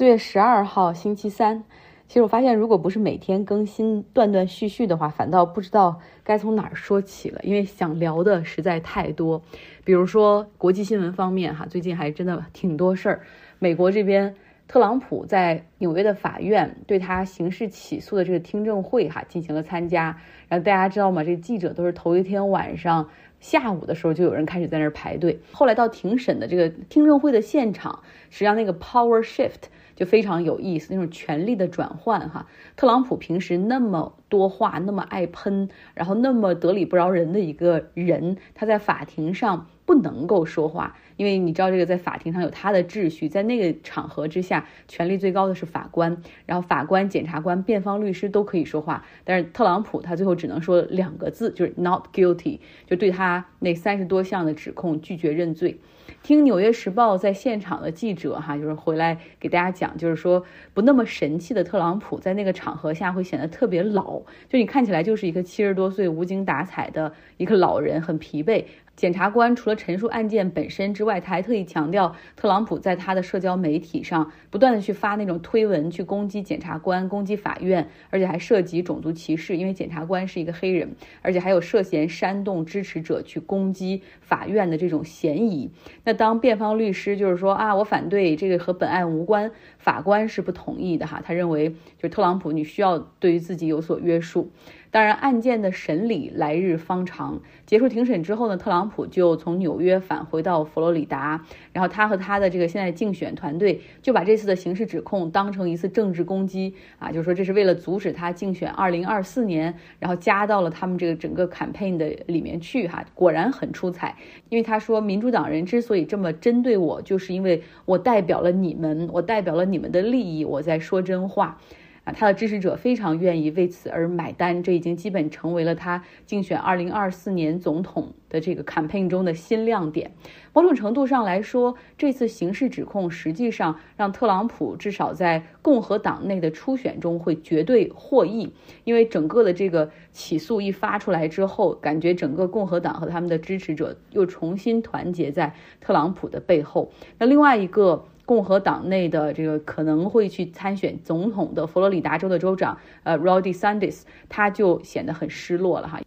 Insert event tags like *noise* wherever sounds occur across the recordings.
四月十二号星期三，其实我发现，如果不是每天更新断断续续的话，反倒不知道该从哪儿说起了，因为想聊的实在太多。比如说国际新闻方面，哈，最近还真的挺多事儿。美国这边，特朗普在纽约的法院对他刑事起诉的这个听证会，哈，进行了参加。然后大家知道吗？这记者都是头一天晚上。下午的时候就有人开始在那儿排队，后来到庭审的这个听证会的现场，实际上那个 power shift 就非常有意思，那种权力的转换哈。特朗普平时那么多话，那么爱喷，然后那么得理不饶人的一个人，他在法庭上。不能够说话，因为你知道这个在法庭上有他的秩序，在那个场合之下，权力最高的是法官，然后法官、检察官、辩方律师都可以说话，但是特朗普他最后只能说两个字，就是 not guilty，就对他那三十多项的指控拒绝认罪。听《纽约时报》在现场的记者哈，就是回来给大家讲，就是说不那么神气的特朗普在那个场合下会显得特别老，就你看起来就是一个七十多岁无精打采的一个老人，很疲惫。检察官除了陈述案件本身之外，他还特意强调，特朗普在他的社交媒体上不断的去发那种推文，去攻击检察官、攻击法院，而且还涉及种族歧视，因为检察官是一个黑人，而且还有涉嫌煽动支持者去攻击法院的这种嫌疑。那当辩方律师就是说啊，我反对这个和本案无关，法官是不同意的哈，他认为就特朗普你需要对于自己有所约束。当然，案件的审理来日方长。结束庭审之后呢，特朗普就从纽约返回到佛罗里达，然后他和他的这个现在竞选团队就把这次的刑事指控当成一次政治攻击啊，就是说这是为了阻止他竞选二零二四年，然后加到了他们这个整个 campaign 的里面去哈。果然很出彩，因为他说民主党人之所以这么针对我，就是因为我代表了你们，我代表了你们的利益，我在说真话。啊，他的支持者非常愿意为此而买单，这已经基本成为了他竞选二零二四年总统的这个 campaign 中的新亮点。某种程度上来说，这次刑事指控实际上让特朗普至少在共和党内的初选中会绝对获益，因为整个的这个起诉一发出来之后，感觉整个共和党和他们的支持者又重新团结在特朗普的背后。那另外一个。共和党内的这个可能会去参选总统的佛罗里达州的州长，呃 rodys anders 他就显得很失落了哈。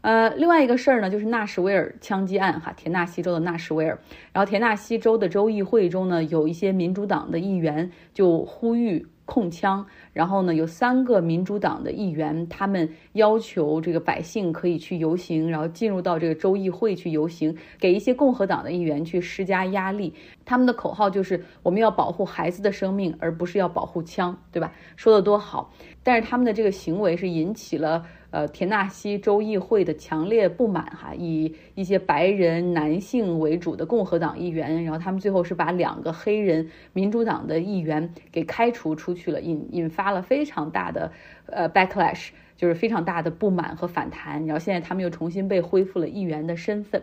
呃，另外一个事儿呢，就是纳什维尔枪击案哈，田纳西州的纳什维尔，然后田纳西州的州议会中呢，有一些民主党的议员就呼吁。控枪，然后呢，有三个民主党的议员，他们要求这个百姓可以去游行，然后进入到这个州议会去游行，给一些共和党的议员去施加压力。他们的口号就是我们要保护孩子的生命，而不是要保护枪，对吧？说的多好，但是他们的这个行为是引起了。呃，田纳西州议会的强烈不满哈，以一些白人男性为主的共和党议员，然后他们最后是把两个黑人民主党的议员给开除出去了，引引发了非常大的呃 backlash，就是非常大的不满和反弹，然后现在他们又重新被恢复了议员的身份。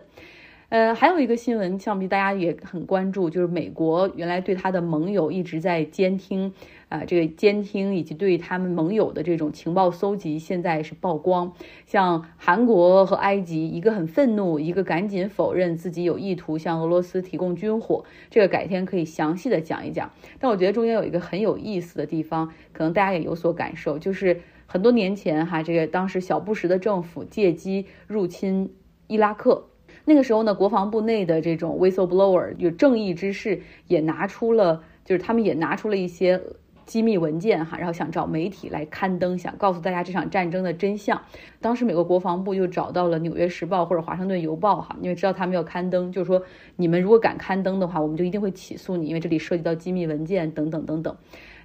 呃，还有一个新闻，想必大家也很关注，就是美国原来对他的盟友一直在监听。啊，这个监听以及对他们盟友的这种情报搜集，现在是曝光。像韩国和埃及，一个很愤怒，一个赶紧否认自己有意图向俄罗斯提供军火。这个改天可以详细的讲一讲。但我觉得中间有一个很有意思的地方，可能大家也有所感受，就是很多年前哈，这个当时小布什的政府借机入侵伊拉克，那个时候呢，国防部内的这种 whistleblower 有正义之士也拿出了，就是他们也拿出了一些。机密文件哈，然后想找媒体来刊登，想告诉大家这场战争的真相。当时美国国防部就找到了《纽约时报》或者《华盛顿邮报》哈，因为知道他们要刊登，就是说你们如果敢刊登的话，我们就一定会起诉你，因为这里涉及到机密文件等等等等。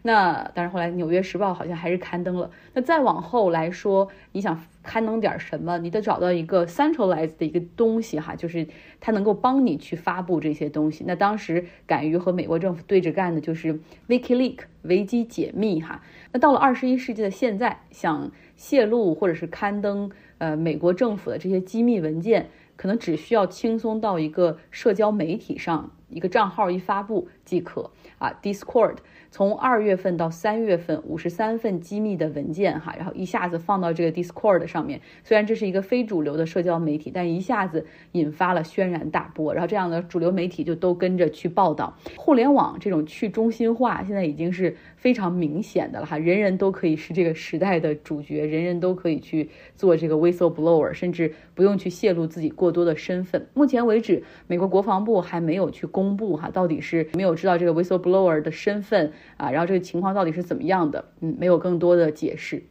那但是后来《纽约时报》好像还是刊登了。那再往后来说，你想刊登点什么，你得找到一个 centralize 的一个东西哈，就是它能够帮你去发布这些东西。那当时敢于和美国政府对着干的就是 WikiLeaks 维基解密哈。那到了二十一世纪的现在，想泄露或者是刊登呃美国政府的这些机密文件，可能只需要轻松到一个社交媒体上一个账号一发布即可啊，Discord。从二月份到三月份，五十三份机密的文件哈，然后一下子放到这个 Discord 上面。虽然这是一个非主流的社交媒体，但一下子引发了轩然大波。然后这样的主流媒体就都跟着去报道。互联网这种去中心化现在已经是非常明显的了哈，人人都可以是这个时代的主角，人人都可以去做这个 whistleblower，甚至不用去泄露自己过多的身份。目前为止，美国国防部还没有去公布哈，到底是没有知道这个 whistleblower 的身份啊，然后这个情况到底是怎么样的？嗯，没有更多的解释。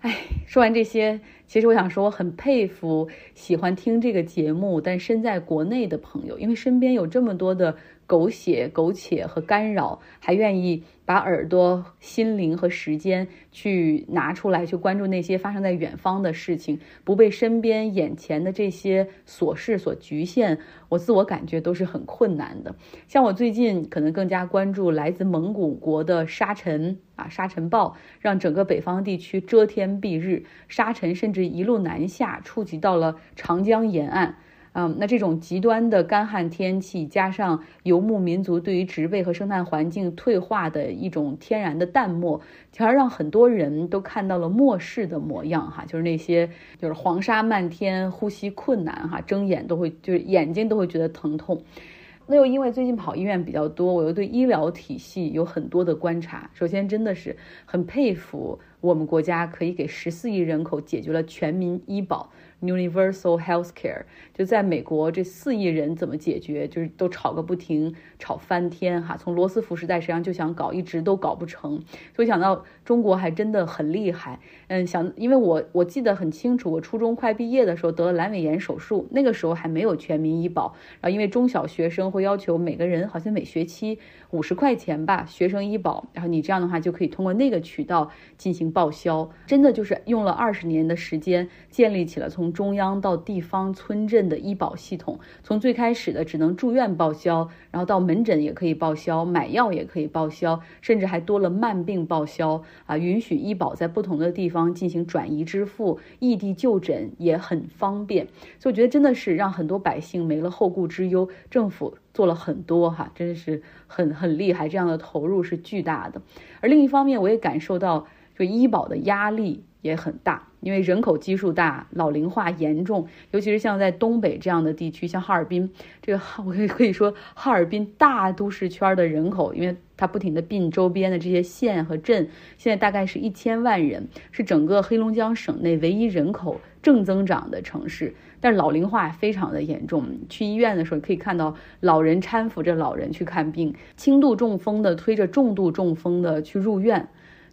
哎，说完这些，其实我想说，我很佩服喜欢听这个节目但身在国内的朋友，因为身边有这么多的。狗血、苟且和干扰，还愿意把耳朵、心灵和时间去拿出来，去关注那些发生在远方的事情，不被身边眼前的这些琐事所局限，我自我感觉都是很困难的。像我最近可能更加关注来自蒙古国的沙尘啊，沙尘暴让整个北方地区遮天蔽日，沙尘甚至一路南下，触及到了长江沿岸。嗯，那这种极端的干旱天气，加上游牧民族对于植被和生态环境退化的一种天然的淡漠，反而让很多人都看到了末世的模样哈，就是那些就是黄沙漫天，呼吸困难哈，睁眼都会就是眼睛都会觉得疼痛。那又因为最近跑医院比较多，我又对医疗体系有很多的观察。首先，真的是很佩服我们国家可以给十四亿人口解决了全民医保。Universal Healthcare 就在美国，这四亿人怎么解决？就是都吵个不停，吵翻天哈。从罗斯福时代实际上就想搞，一直都搞不成。所以想到中国还真的很厉害。嗯，想因为我我记得很清楚，我初中快毕业的时候得了阑尾炎手术，那个时候还没有全民医保。然后因为中小学生会要求每个人好像每学期五十块钱吧，学生医保。然后你这样的话就可以通过那个渠道进行报销。真的就是用了二十年的时间建立起了从中央到地方村镇的医保系统，从最开始的只能住院报销，然后到门诊也可以报销，买药也可以报销，甚至还多了慢病报销啊，允许医保在不同的地方进行转移支付，异地就诊也很方便。所以我觉得真的是让很多百姓没了后顾之忧，政府做了很多哈，真的是很很厉害，这样的投入是巨大的。而另一方面，我也感受到就医保的压力。也很大，因为人口基数大，老龄化严重，尤其是像在东北这样的地区，像哈尔滨，这个哈 *laughs* 我可以可以说哈尔滨大都市圈的人口，因为它不停的并周边的这些县和镇，现在大概是一千万人，是整个黑龙江省内唯一人口正增长的城市，但是老龄化非常的严重，去医院的时候可以看到老人搀扶着老人去看病，轻度中风的推着重度中风的去入院。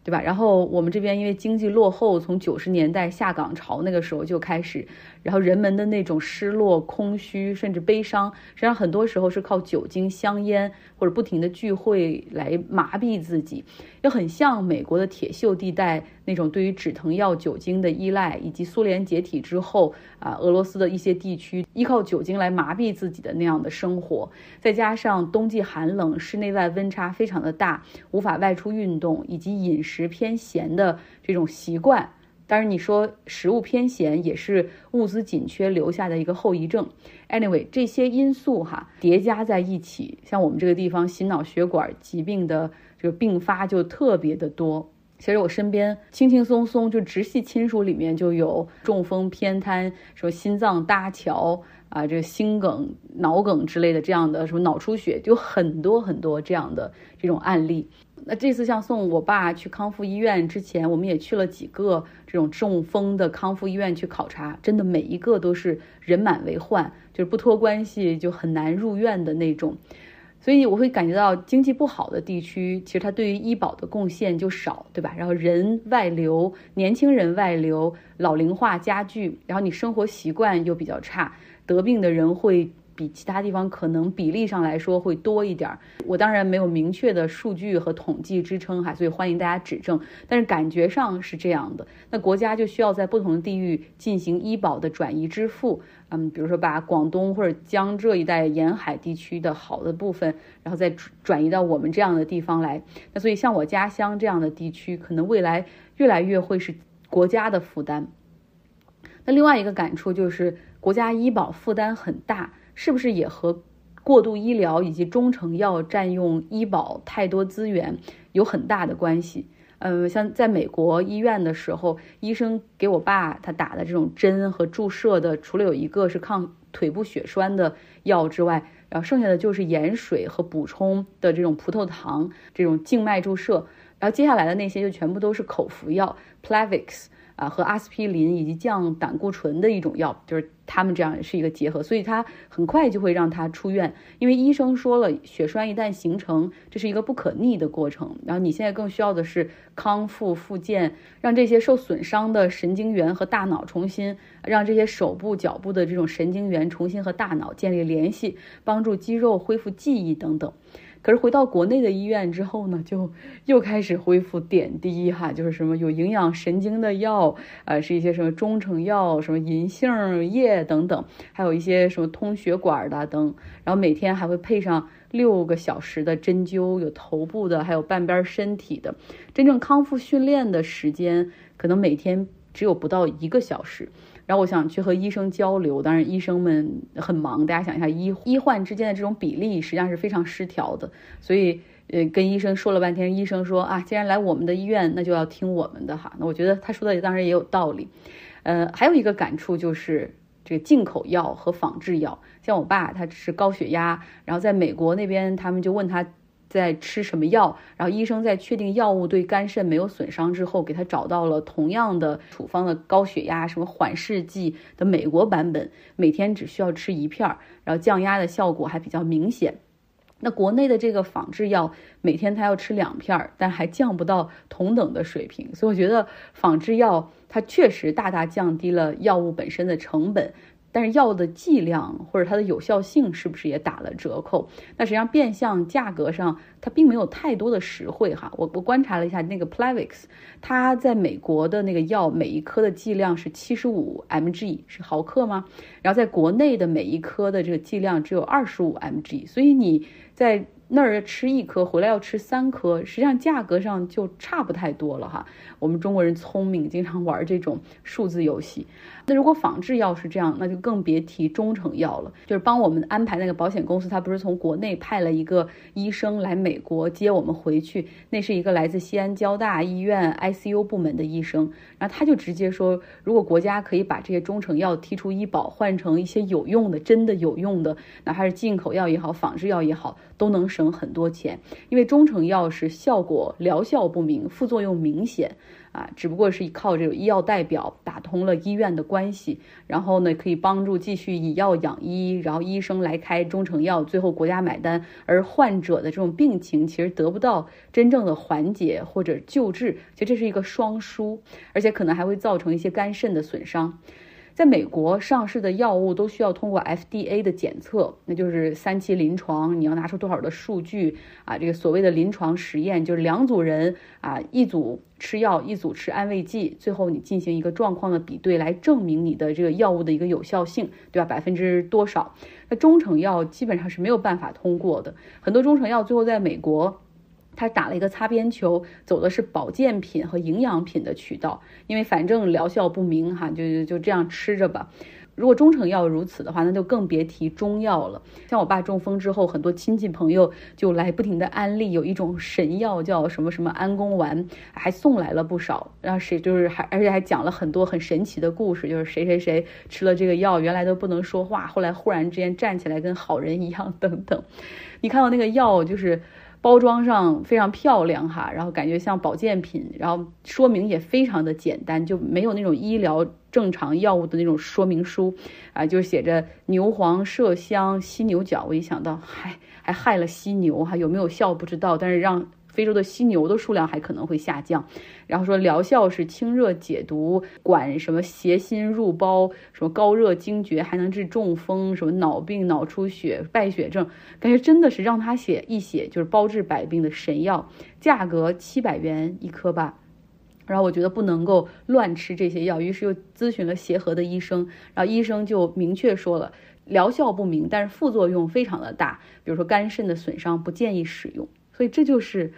对吧？然后我们这边因为经济落后，从九十年代下岗潮那个时候就开始，然后人们的那种失落、空虚，甚至悲伤，实际上很多时候是靠酒精、香烟或者不停的聚会来麻痹自己，又很像美国的铁锈地带那种对于止疼药、酒精的依赖，以及苏联解体之后啊，俄罗斯的一些地区依靠酒精来麻痹自己的那样的生活，再加上冬季寒冷，室内外温差非常的大，无法外出运动，以及饮食。食偏咸的这种习惯，当然你说食物偏咸也是物资紧缺留下的一个后遗症。Anyway，这些因素哈叠加在一起，像我们这个地方心脑血管疾病的这个并发就特别的多。其实我身边轻轻松松就直系亲属里面就有中风、偏瘫、说心脏搭桥啊，这心梗、脑梗之类的这样的什么脑出血，就很多很多这样的这种案例。那这次像送我爸去康复医院之前，我们也去了几个这种中风的康复医院去考察，真的每一个都是人满为患，就是不托关系就很难入院的那种。所以我会感觉到经济不好的地区，其实它对于医保的贡献就少，对吧？然后人外流，年轻人外流，老龄化加剧，然后你生活习惯又比较差，得病的人会。比其他地方可能比例上来说会多一点儿，我当然没有明确的数据和统计支撑哈，所以欢迎大家指正。但是感觉上是这样的，那国家就需要在不同的地域进行医保的转移支付，嗯，比如说把广东或者江浙一带沿海地区的好的部分，然后再转移到我们这样的地方来。那所以像我家乡这样的地区，可能未来越来越会是国家的负担。那另外一个感触就是，国家医保负担很大。是不是也和过度医疗以及中成药占用医保太多资源有很大的关系。嗯，像在美国医院的时候，医生给我爸他打的这种针和注射的，除了有一个是抗腿部血栓的药之外，然后剩下的就是盐水和补充的这种葡萄糖这种静脉注射，然后接下来的那些就全部都是口服药，Plavix。啊，和阿司匹林以及降胆固醇的一种药，就是他们这样是一个结合，所以他很快就会让他出院，因为医生说了，血栓一旦形成，这是一个不可逆的过程。然后你现在更需要的是康复复健，让这些受损伤的神经元和大脑重新，让这些手部脚部的这种神经元重新和大脑建立联系，帮助肌肉恢复记忆等等。可是回到国内的医院之后呢，就又开始恢复点滴哈，就是什么有营养神经的药，呃，是一些什么中成药，什么银杏叶等等，还有一些什么通血管的等，然后每天还会配上六个小时的针灸，有头部的，还有半边身体的，真正康复训练的时间可能每天只有不到一个小时。然后我想去和医生交流，当然医生们很忙，大家想一下医医患之间的这种比例实际上是非常失调的，所以呃跟医生说了半天，医生说啊，既然来我们的医院，那就要听我们的哈。那我觉得他说的当然也有道理，呃，还有一个感触就是这个进口药和仿制药，像我爸他是高血压，然后在美国那边他们就问他。在吃什么药？然后医生在确定药物对肝肾没有损伤之后，给他找到了同样的处方的高血压什么缓释剂的美国版本，每天只需要吃一片儿，然后降压的效果还比较明显。那国内的这个仿制药，每天他要吃两片儿，但还降不到同等的水平。所以我觉得仿制药它确实大大降低了药物本身的成本。但是药的剂量或者它的有效性是不是也打了折扣？那实际上变相价格上它并没有太多的实惠哈。我我观察了一下那个 Plavix，它在美国的那个药每一颗的剂量是七十五 mg 是毫克吗？然后在国内的每一颗的这个剂量只有二十五 mg，所以你在。那儿吃一颗，回来要吃三颗，实际上价格上就差不太多了哈。我们中国人聪明，经常玩这种数字游戏。那如果仿制药是这样，那就更别提中成药了。就是帮我们安排那个保险公司，他不是从国内派了一个医生来美国接我们回去，那是一个来自西安交大医院 ICU 部门的医生，然后他就直接说，如果国家可以把这些中成药剔出医保，换成一些有用的、真的有用的，哪怕是进口药也好，仿制药也好，都能。省很多钱，因为中成药是效果疗效不明，副作用明显啊，只不过是靠这个医药代表打通了医院的关系，然后呢可以帮助继续以药养医，然后医生来开中成药，最后国家买单，而患者的这种病情其实得不到真正的缓解或者救治，其实这是一个双输，而且可能还会造成一些肝肾的损伤。在美国上市的药物都需要通过 FDA 的检测，那就是三期临床，你要拿出多少的数据啊？这个所谓的临床实验就是两组人啊，一组吃药，一组吃安慰剂，最后你进行一个状况的比对，来证明你的这个药物的一个有效性，对吧？百分之多少？那中成药基本上是没有办法通过的，很多中成药最后在美国。他打了一个擦边球，走的是保健品和营养品的渠道，因为反正疗效不明哈，就就这样吃着吧。如果中成药如此的话，那就更别提中药了。像我爸中风之后，很多亲戚朋友就来不停的安利，有一种神药叫什么什么安宫丸，还送来了不少。然后谁就是还而且还讲了很多很神奇的故事，就是谁谁谁吃了这个药，原来都不能说话，后来忽然之间站起来跟好人一样等等。你看到那个药就是。包装上非常漂亮哈，然后感觉像保健品，然后说明也非常的简单，就没有那种医疗正常药物的那种说明书啊，就写着牛黄、麝香、犀牛角。我一想到，还还害了犀牛哈，有没有效不知道，但是让。非洲的犀牛的数量还可能会下降，然后说疗效是清热解毒，管什么邪心入包，什么高热惊厥，还能治中风，什么脑病、脑出血、败血症，感觉真的是让他写一写就是包治百病的神药，价格七百元一颗吧。然后我觉得不能够乱吃这些药，于是又咨询了协和的医生，然后医生就明确说了，疗效不明，但是副作用非常的大，比如说肝肾的损伤，不建议使用。所以这就是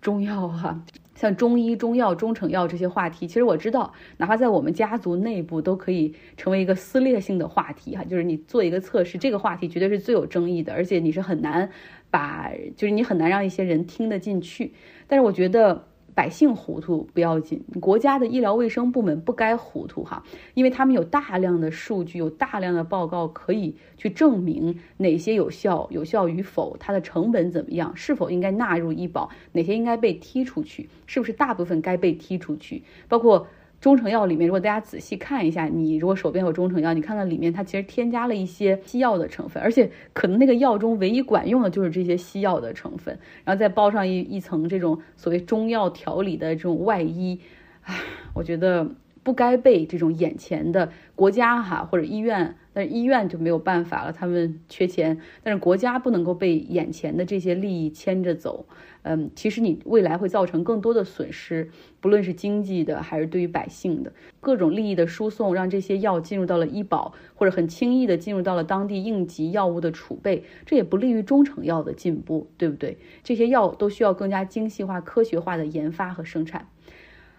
中药啊。像中医、中药、中成药这些话题，其实我知道，哪怕在我们家族内部都可以成为一个撕裂性的话题哈。就是你做一个测试，这个话题绝对是最有争议的，而且你是很难把，就是你很难让一些人听得进去。但是我觉得。百姓糊涂不要紧，国家的医疗卫生部门不该糊涂哈，因为他们有大量的数据，有大量的报告可以去证明哪些有效，有效与否，它的成本怎么样，是否应该纳入医保，哪些应该被踢出去，是不是大部分该被踢出去，包括。中成药里面，如果大家仔细看一下，你如果手边有中成药，你看看里面它其实添加了一些西药的成分，而且可能那个药中唯一管用的就是这些西药的成分，然后再包上一一层这种所谓中药调理的这种外衣，唉，我觉得。不该被这种眼前的国家哈或者医院，但是医院就没有办法了，他们缺钱，但是国家不能够被眼前的这些利益牵着走。嗯，其实你未来会造成更多的损失，不论是经济的还是对于百姓的各种利益的输送，让这些药进入到了医保，或者很轻易的进入到了当地应急药物的储备，这也不利于中成药的进步，对不对？这些药都需要更加精细化、科学化的研发和生产。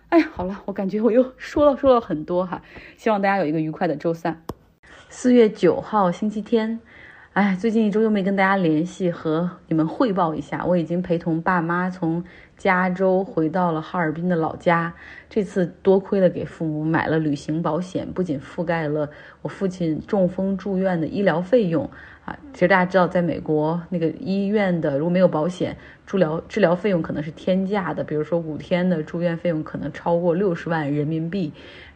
哎，好了，我感觉我又说了说了很多哈，希望大家有一个愉快的周三。四月九号星期天，哎，最近一周又没跟大家联系，和你们汇报一下，我已经陪同爸妈从加州回到了哈尔滨的老家。这次多亏了给父母买了旅行保险，不仅覆盖了我父亲中风住院的医疗费用。啊，其实大家知道，在美国那个医院的如果没有保险，治疗治疗费用可能是天价的。比如说五天的住院费用可能超过六十万人民币，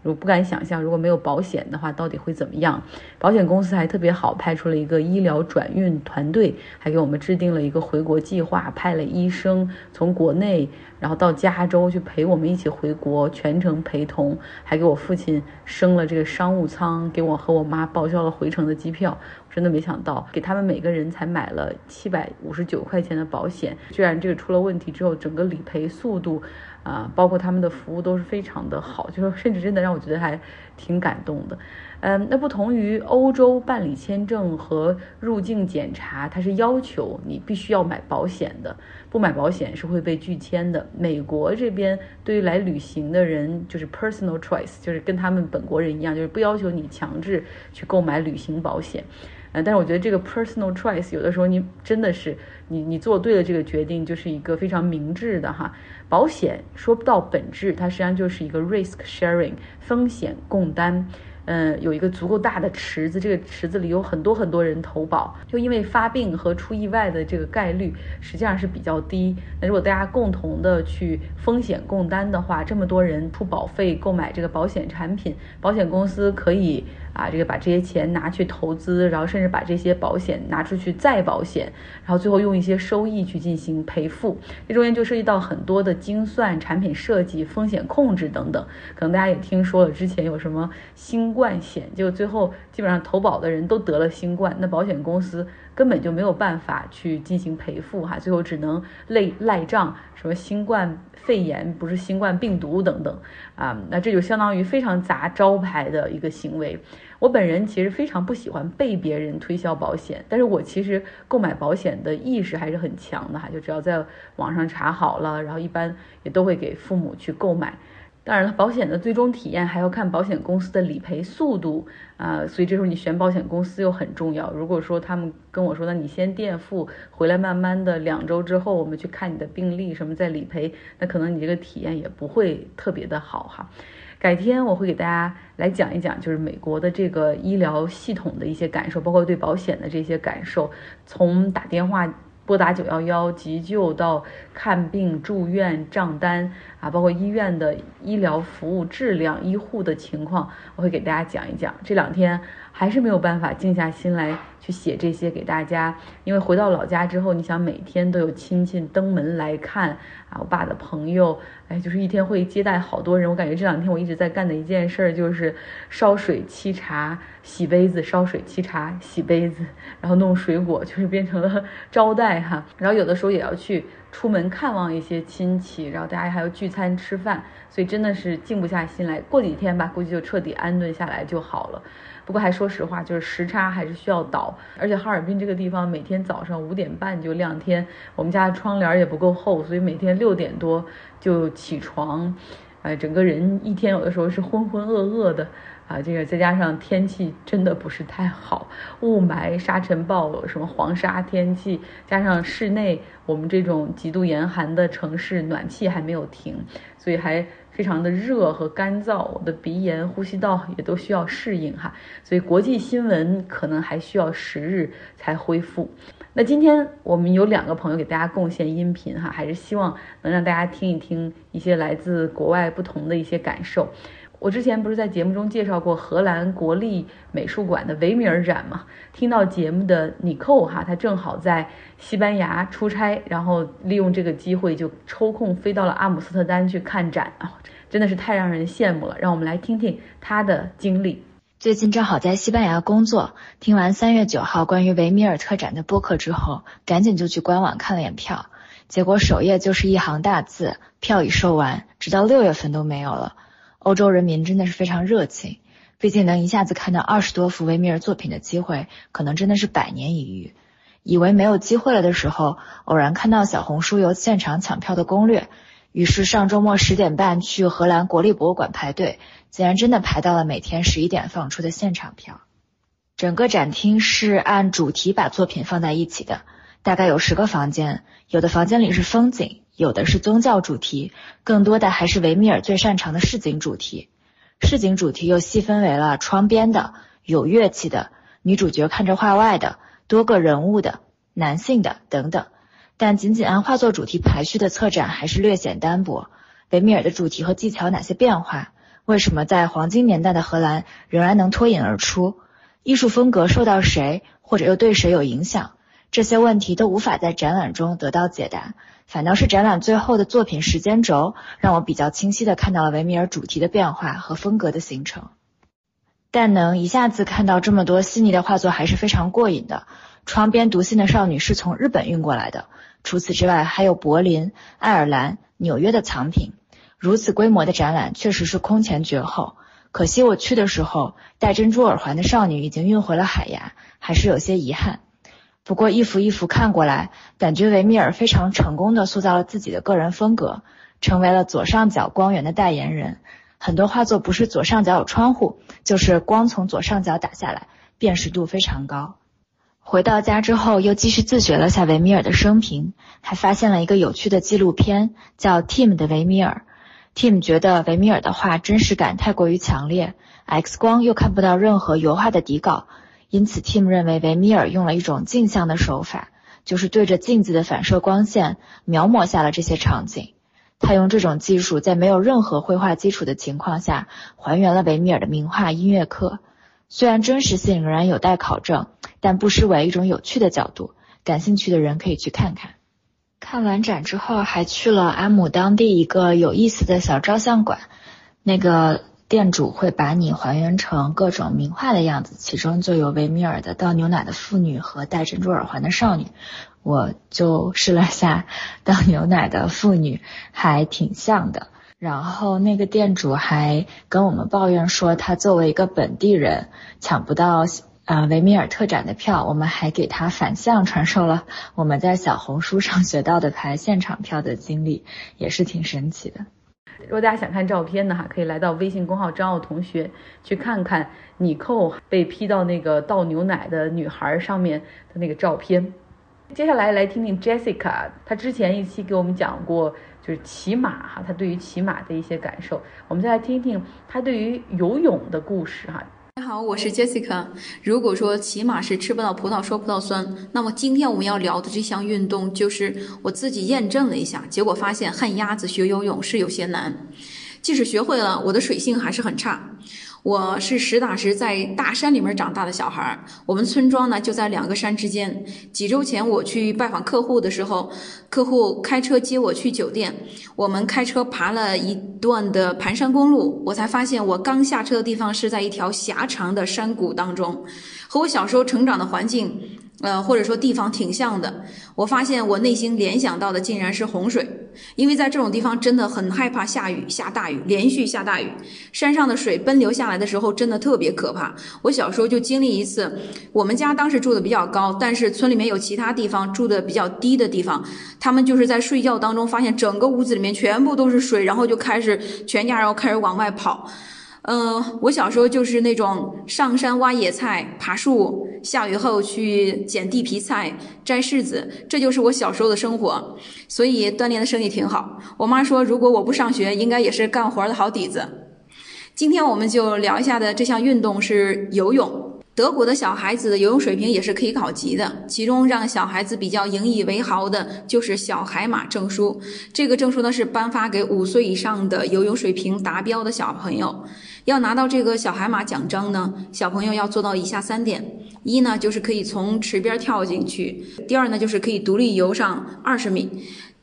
我不敢想象如果没有保险的话到底会怎么样。保险公司还特别好，派出了一个医疗转运团队，还给我们制定了一个回国计划，派了医生从国内然后到加州去陪我们一起回国，全程陪同，还给我父亲升了这个商务舱，给我和我妈报销了回程的机票。真的没想到，给他们每个人才买了七百五十九块钱的保险，居然这个出了问题之后，整个理赔速度，啊，包括他们的服务都是非常的好，就是甚至真的让我觉得还挺感动的。嗯，那不同于欧洲办理签证和入境检查，它是要求你必须要买保险的，不买保险是会被拒签的。美国这边对于来旅行的人就是 personal choice，就是跟他们本国人一样，就是不要求你强制去购买旅行保险。嗯但是我觉得这个 personal choice 有的时候你真的是你你做对了这个决定，就是一个非常明智的哈。保险说不到本质，它实际上就是一个 risk sharing 风险共担。嗯，有一个足够大的池子，这个池子里有很多很多人投保，就因为发病和出意外的这个概率实际上是比较低。那如果大家共同的去风险共担的话，这么多人出保费购买这个保险产品，保险公司可以。啊，这个把这些钱拿去投资，然后甚至把这些保险拿出去再保险，然后最后用一些收益去进行赔付，这中间就涉及到很多的精算、产品设计、风险控制等等。可能大家也听说了，之前有什么新冠险，就最后基本上投保的人都得了新冠，那保险公司根本就没有办法去进行赔付哈，最后只能赖赖账，什么新冠肺炎不是新冠病毒等等啊，那这就相当于非常砸招牌的一个行为。我本人其实非常不喜欢被别人推销保险，但是我其实购买保险的意识还是很强的哈，就只要在网上查好了，然后一般也都会给父母去购买。当然了，保险的最终体验还要看保险公司的理赔速度啊，所以这时候你选保险公司又很重要。如果说他们跟我说，那你先垫付，回来慢慢的两周之后我们去看你的病历什么再理赔，那可能你这个体验也不会特别的好哈。改天我会给大家来讲一讲，就是美国的这个医疗系统的一些感受，包括对保险的这些感受，从打电话拨打九幺幺急救到看病住院账单啊，包括医院的医疗服务质量、医护的情况，我会给大家讲一讲。这两天还是没有办法静下心来。去写这些给大家，因为回到老家之后，你想每天都有亲戚登门来看啊，我爸的朋友，哎，就是一天会接待好多人。我感觉这两天我一直在干的一件事儿就是烧水沏茶、洗杯子，烧水沏茶、洗杯子，然后弄水果，就是变成了招待哈。然后有的时候也要去出门看望一些亲戚，然后大家还要聚餐吃饭，所以真的是静不下心来。过几天吧，估计就彻底安顿下来就好了。不过还说实话，就是时差还是需要倒，而且哈尔滨这个地方每天早上五点半就亮天，我们家的窗帘也不够厚，所以每天六点多就起床，哎，整个人一天有的时候是浑浑噩噩的。啊，这个再加上天气真的不是太好，雾霾、沙尘暴，什么黄沙天气，加上室内我们这种极度严寒的城市，暖气还没有停，所以还非常的热和干燥，我的鼻炎、呼吸道也都需要适应哈。所以国际新闻可能还需要十日才恢复。那今天我们有两个朋友给大家贡献音频哈，还是希望能让大家听一听一些来自国外不同的一些感受。我之前不是在节目中介绍过荷兰国立美术馆的维米尔展吗？听到节目的尼寇哈，他正好在西班牙出差，然后利用这个机会就抽空飞到了阿姆斯特丹去看展啊，真的是太让人羡慕了。让我们来听听他的经历。最近正好在西班牙工作，听完三月九号关于维米尔特展的播客之后，赶紧就去官网看了眼票，结果首页就是一行大字：票已售完，直到六月份都没有了。欧洲人民真的是非常热情，毕竟能一下子看到二十多幅维米尔作品的机会，可能真的是百年一遇。以为没有机会了的时候，偶然看到小红书有现场抢票的攻略，于是上周末十点半去荷兰国立博物馆排队，竟然真的排到了每天十一点放出的现场票。整个展厅是按主题把作品放在一起的，大概有十个房间，有的房间里是风景。有的是宗教主题，更多的还是维米尔最擅长的市井主题。市井主题又细分为了窗边的、有乐器的、女主角看着画外的、多个人物的、男性的等等。但仅仅按画作主题排序的策展还是略显单薄。维米尔的主题和技巧哪些变化？为什么在黄金年代的荷兰仍然能脱颖而出？艺术风格受到谁或者又对谁有影响？这些问题都无法在展览中得到解答。反倒是展览最后的作品时间轴，让我比较清晰的看到了维米尔主题的变化和风格的形成。但能一下子看到这么多细腻的画作还是非常过瘾的。窗边读信的少女是从日本运过来的，除此之外还有柏林、爱尔兰、纽约的藏品。如此规模的展览确实是空前绝后。可惜我去的时候，戴珍珠耳环的少女已经运回了海牙，还是有些遗憾。不过一幅一幅看过来，感觉维米尔非常成功的塑造了自己的个人风格，成为了左上角光源的代言人。很多画作不是左上角有窗户，就是光从左上角打下来，辨识度非常高。回到家之后，又继续自学了下维米尔的生平，还发现了一个有趣的纪录片，叫《Tim 的维米尔》。Tim 觉得维米尔的画真实感太过于强烈，X 光又看不到任何油画的底稿。因此，Tim 认为维米尔用了一种镜像的手法，就是对着镜子的反射光线描摹下了这些场景。他用这种技术，在没有任何绘画基础的情况下，还原了维米尔的名画《音乐课》。虽然真实性仍然有待考证，但不失为一种有趣的角度。感兴趣的人可以去看看。看完展之后，还去了阿姆当地一个有意思的小照相馆，那个。店主会把你还原成各种名画的样子，其中就有维米尔的倒牛奶的妇女和戴珍珠耳环的少女。我就试了下倒牛奶的妇女，还挺像的。然后那个店主还跟我们抱怨说，他作为一个本地人抢不到啊维米尔特展的票。我们还给他反向传授了我们在小红书上学到的排现场票的经历，也是挺神奇的。如果大家想看照片的哈，可以来到微信公号张奥同学去看看你扣被 P 到那个倒牛奶的女孩上面的那个照片。接下来来听听 Jessica，她之前一期给我们讲过就是骑马哈，她对于骑马的一些感受。我们再来听听她对于游泳的故事哈。大家好，我是 Jessica。如果说骑马是吃不到葡萄说葡萄酸，那么今天我们要聊的这项运动，就是我自己验证了一下，结果发现旱鸭子学游泳是有些难，即使学会了，我的水性还是很差。我是实打实在大山里面长大的小孩儿，我们村庄呢就在两个山之间。几周前我去拜访客户的时候，客户开车接我去酒店，我们开车爬了一段的盘山公路，我才发现我刚下车的地方是在一条狭长的山谷当中，和我小时候成长的环境呃，或者说地方挺像的。我发现我内心联想到的竟然是洪水，因为在这种地方真的很害怕下雨，下大雨，连续下大雨，山上的水奔流下来的时候真的特别可怕。我小时候就经历一次，我们家当时住的比较高，但是村里面有其他地方住的比较低的地方，他们就是在睡觉当中发现整个屋子里面全部都是水，然后就开始全家然后开始往外跑。嗯，我小时候就是那种上山挖野菜、爬树，下雨后去捡地皮菜、摘柿子，这就是我小时候的生活。所以锻炼的身体挺好。我妈说，如果我不上学，应该也是干活的好底子。今天我们就聊一下的这项运动是游泳。德国的小孩子的游泳水平也是可以考级的，其中让小孩子比较引以为豪的就是小海马证书。这个证书呢是颁发给五岁以上的游泳水平达标的小朋友。要拿到这个小海马奖章呢，小朋友要做到以下三点：一呢就是可以从池边跳进去；第二呢就是可以独立游上二十米；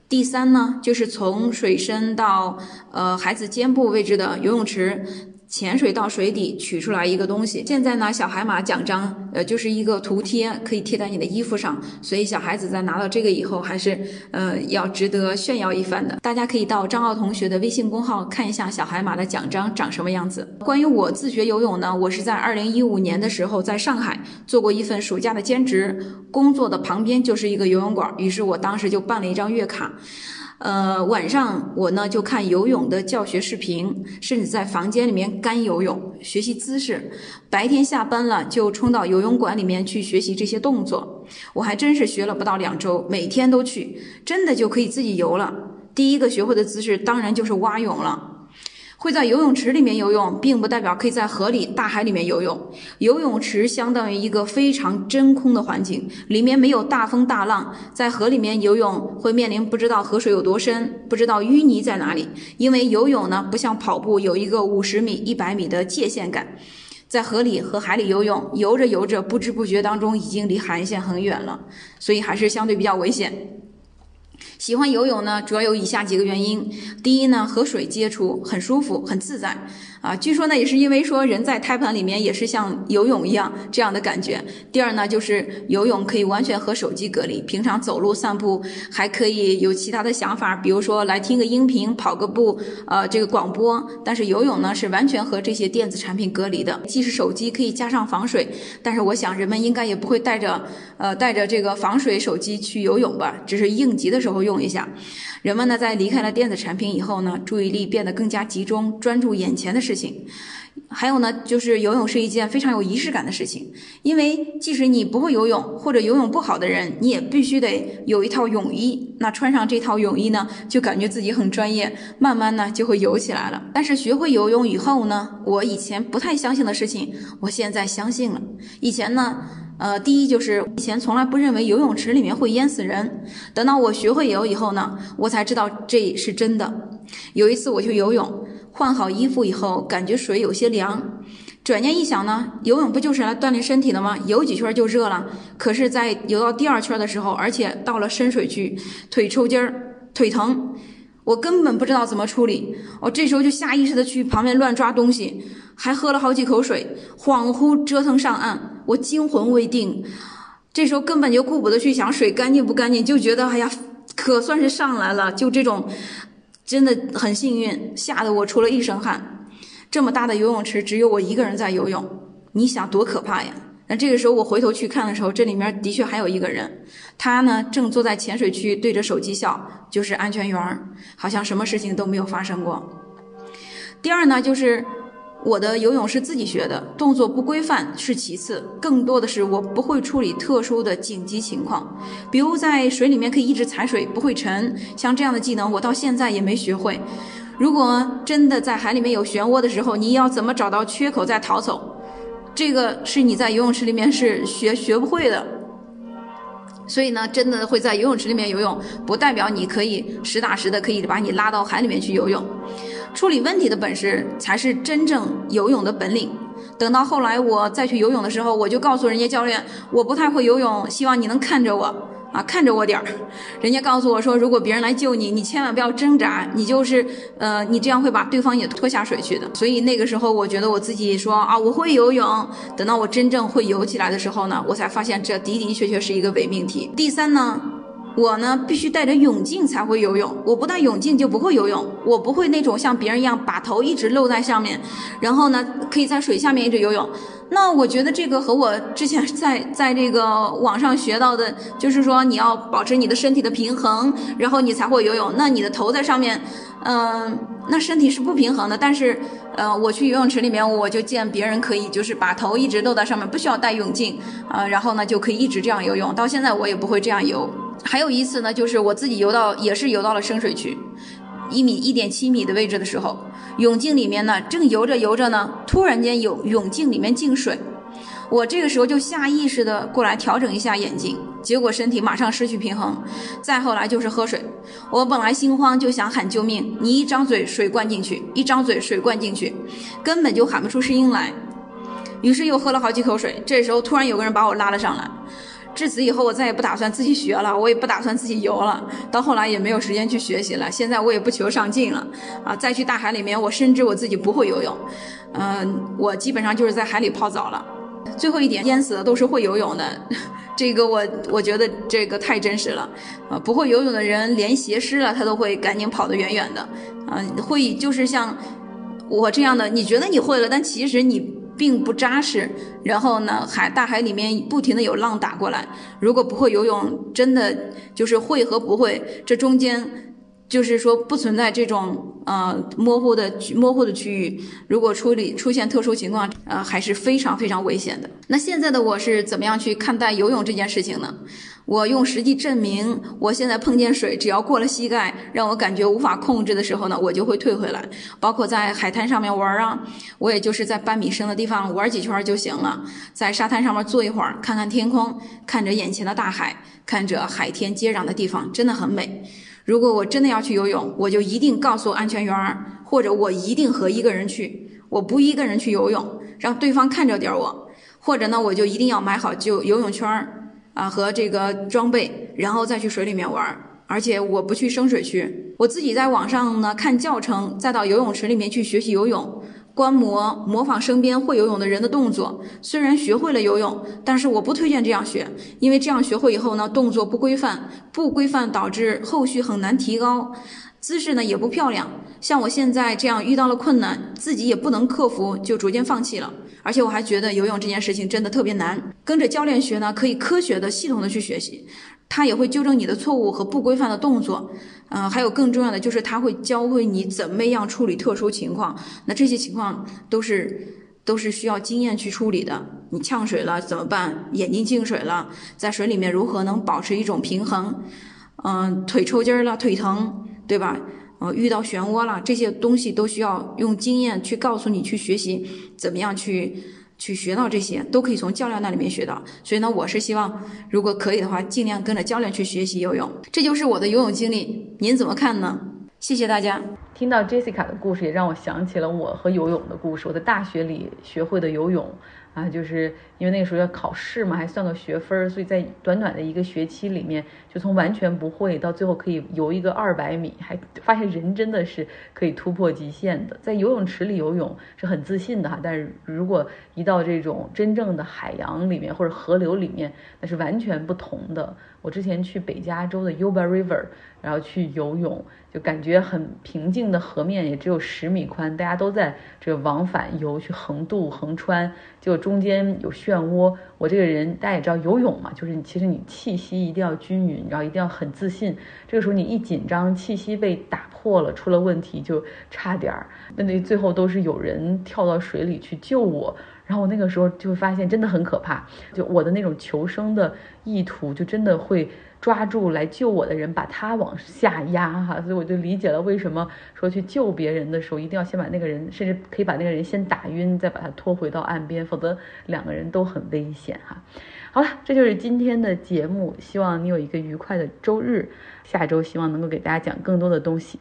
第三呢就是从水深到呃孩子肩部位置的游泳池。潜水到水底取出来一个东西。现在呢，小海马奖章，呃，就是一个图贴，可以贴在你的衣服上。所以小孩子在拿到这个以后，还是呃要值得炫耀一番的。大家可以到张奥同学的微信公号看一下小海马的奖章长什么样子。关于我自学游泳呢，我是在二零一五年的时候在上海做过一份暑假的兼职，工作的旁边就是一个游泳馆，于是我当时就办了一张月卡。呃，晚上我呢就看游泳的教学视频，甚至在房间里面干游泳学习姿势。白天下班了就冲到游泳馆里面去学习这些动作。我还真是学了不到两周，每天都去，真的就可以自己游了。第一个学会的姿势当然就是蛙泳了。会在游泳池里面游泳，并不代表可以在河里、大海里面游泳。游泳池相当于一个非常真空的环境，里面没有大风大浪。在河里面游泳会面临不知道河水有多深，不知道淤泥在哪里。因为游泳呢，不像跑步有一个五十米、一百米的界限感。在河里和海里游泳，游着游着，不知不觉当中已经离海岸线很远了，所以还是相对比较危险。喜欢游泳呢，主要有以下几个原因。第一呢，和水接触很舒服，很自在。啊，据说呢也是因为说人在胎盘里面也是像游泳一样这样的感觉。第二呢，就是游泳可以完全和手机隔离，平常走路散步还可以有其他的想法，比如说来听个音频、跑个步，呃，这个广播。但是游泳呢是完全和这些电子产品隔离的，即使手机可以加上防水，但是我想人们应该也不会带着呃带着这个防水手机去游泳吧，只是应急的时候用一下。人们呢在离开了电子产品以后呢，注意力变得更加集中，专注眼前的事。事情，还有呢，就是游泳是一件非常有仪式感的事情，因为即使你不会游泳或者游泳不好的人，你也必须得有一套泳衣。那穿上这套泳衣呢，就感觉自己很专业，慢慢呢就会游起来了。但是学会游泳以后呢，我以前不太相信的事情，我现在相信了。以前呢，呃，第一就是以前从来不认为游泳池里面会淹死人，等到我学会游以后呢，我才知道这是真的。有一次我去游泳。换好衣服以后，感觉水有些凉。转念一想呢，游泳不就是来锻炼身体的吗？游几圈就热了。可是，在游到第二圈的时候，而且到了深水区，腿抽筋儿，腿疼，我根本不知道怎么处理。我这时候就下意识的去旁边乱抓东西，还喝了好几口水，恍惚折腾上岸，我惊魂未定。这时候根本就顾不得去想水干净不干净，就觉得哎呀，可算是上来了，就这种。真的很幸运，吓得我出了一身汗。这么大的游泳池，只有我一个人在游泳，你想多可怕呀？那这个时候我回头去看的时候，这里面的确还有一个人，他呢正坐在浅水区对着手机笑，就是安全员，好像什么事情都没有发生过。第二呢，就是。我的游泳是自己学的，动作不规范是其次，更多的是我不会处理特殊的紧急情况，比如在水里面可以一直踩水不会沉，像这样的技能我到现在也没学会。如果真的在海里面有漩涡的时候，你要怎么找到缺口再逃走？这个是你在游泳池里面是学学不会的。所以呢，真的会在游泳池里面游泳，不代表你可以实打实的可以把你拉到海里面去游泳。处理问题的本事才是真正游泳的本领。等到后来我再去游泳的时候，我就告诉人家教练，我不太会游泳，希望你能看着我。啊，看着我点儿。人家告诉我说，如果别人来救你，你千万不要挣扎，你就是呃，你这样会把对方也拖下水去的。所以那个时候，我觉得我自己说啊，我会游泳。等到我真正会游起来的时候呢，我才发现这的的确确是一个伪命题。第三呢。我呢必须带着泳镜才会游泳，我不戴泳镜就不会游泳。我不会那种像别人一样把头一直露在上面，然后呢可以在水下面一直游泳。那我觉得这个和我之前在 *laughs* 在这个网上学到的，就是说你要保持你的身体的平衡，然后你才会游泳。那你的头在上面，嗯，那身体是不平衡的。但是，呃，我去游泳池里面，我就见别人可以就是把头一直露在上面，不需要戴泳镜，啊，然后呢就可以一直这样游泳。到现在我也不会这样游。还有一次呢，就是我自己游到，也是游到了深水区，一米一点七米的位置的时候，泳镜里面呢，正游着游着呢，突然间有泳镜里面进水，我这个时候就下意识的过来调整一下眼睛，结果身体马上失去平衡，再后来就是喝水，我本来心慌就想喊救命，你一张嘴水灌进去，一张嘴水灌进去，根本就喊不出声音来，于是又喝了好几口水，这时候突然有个人把我拉了上来。至此以后，我再也不打算自己学了，我也不打算自己游了。到后来也没有时间去学习了。现在我也不求上进了，啊，再去大海里面，我深知我自己不会游泳。嗯，我基本上就是在海里泡澡了。最后一点，淹死的都是会游泳的，这个我我觉得这个太真实了。啊，不会游泳的人连鞋湿了，他都会赶紧跑得远远的。啊，会就是像我这样的，你觉得你会了，但其实你。并不扎实，然后呢，海大海里面不停的有浪打过来。如果不会游泳，真的就是会和不会，这中间。就是说不存在这种呃模糊的模糊的区域，如果处理出现特殊情况，呃还是非常非常危险的。那现在的我是怎么样去看待游泳这件事情呢？我用实际证明，我现在碰见水，只要过了膝盖，让我感觉无法控制的时候呢，我就会退回来。包括在海滩上面玩啊，我也就是在半米深的地方玩几圈就行了，在沙滩上面坐一会儿，看看天空，看着眼前的大海，看着海天接壤的地方，真的很美。如果我真的要去游泳，我就一定告诉安全员儿，或者我一定和一个人去，我不一个人去游泳，让对方看着点我，或者呢，我就一定要买好就游泳圈儿啊和这个装备，然后再去水里面玩。而且我不去深水区，我自己在网上呢看教程，再到游泳池里面去学习游泳。观摩、模仿身边会游泳的人的动作，虽然学会了游泳，但是我不推荐这样学，因为这样学会以后呢，动作不规范，不规范导致后续很难提高，姿势呢也不漂亮。像我现在这样遇到了困难，自己也不能克服，就逐渐放弃了。而且我还觉得游泳这件事情真的特别难，跟着教练学呢，可以科学的、系统的去学习。他也会纠正你的错误和不规范的动作，嗯，还有更重要的就是他会教会你怎么样处理特殊情况。那这些情况都是都是需要经验去处理的。你呛水了怎么办？眼睛进水了，在水里面如何能保持一种平衡？嗯，腿抽筋了，腿疼，对吧？呃，遇到漩涡了，这些东西都需要用经验去告诉你去学习怎么样去。去学到这些都可以从教练那里面学到，所以呢，我是希望如果可以的话，尽量跟着教练去学习游泳。这就是我的游泳经历，您怎么看呢？谢谢大家。听到 Jessica 的故事，也让我想起了我和游泳的故事。我在大学里学会的游泳。啊，就是因为那个时候要考试嘛，还算个学分儿，所以在短短的一个学期里面，就从完全不会到最后可以游一个二百米，还发现人真的是可以突破极限的。在游泳池里游泳是很自信的哈，但是如果一到这种真正的海洋里面或者河流里面，那是完全不同的。我之前去北加州的 Yuba River，然后去游泳。就感觉很平静的河面也只有十米宽，大家都在这个往返游去横渡横穿，就中间有漩涡。我这个人大家也知道游泳嘛，就是你其实你气息一定要均匀，然后一定要很自信。这个时候你一紧张，气息被打破了，出了问题就差点儿。那那最后都是有人跳到水里去救我，然后我那个时候就会发现真的很可怕，就我的那种求生的意图就真的会。抓住来救我的人，把他往下压哈，所以我就理解了为什么说去救别人的时候，一定要先把那个人，甚至可以把那个人先打晕，再把他拖回到岸边，否则两个人都很危险哈。好了，这就是今天的节目，希望你有一个愉快的周日，下周希望能够给大家讲更多的东西。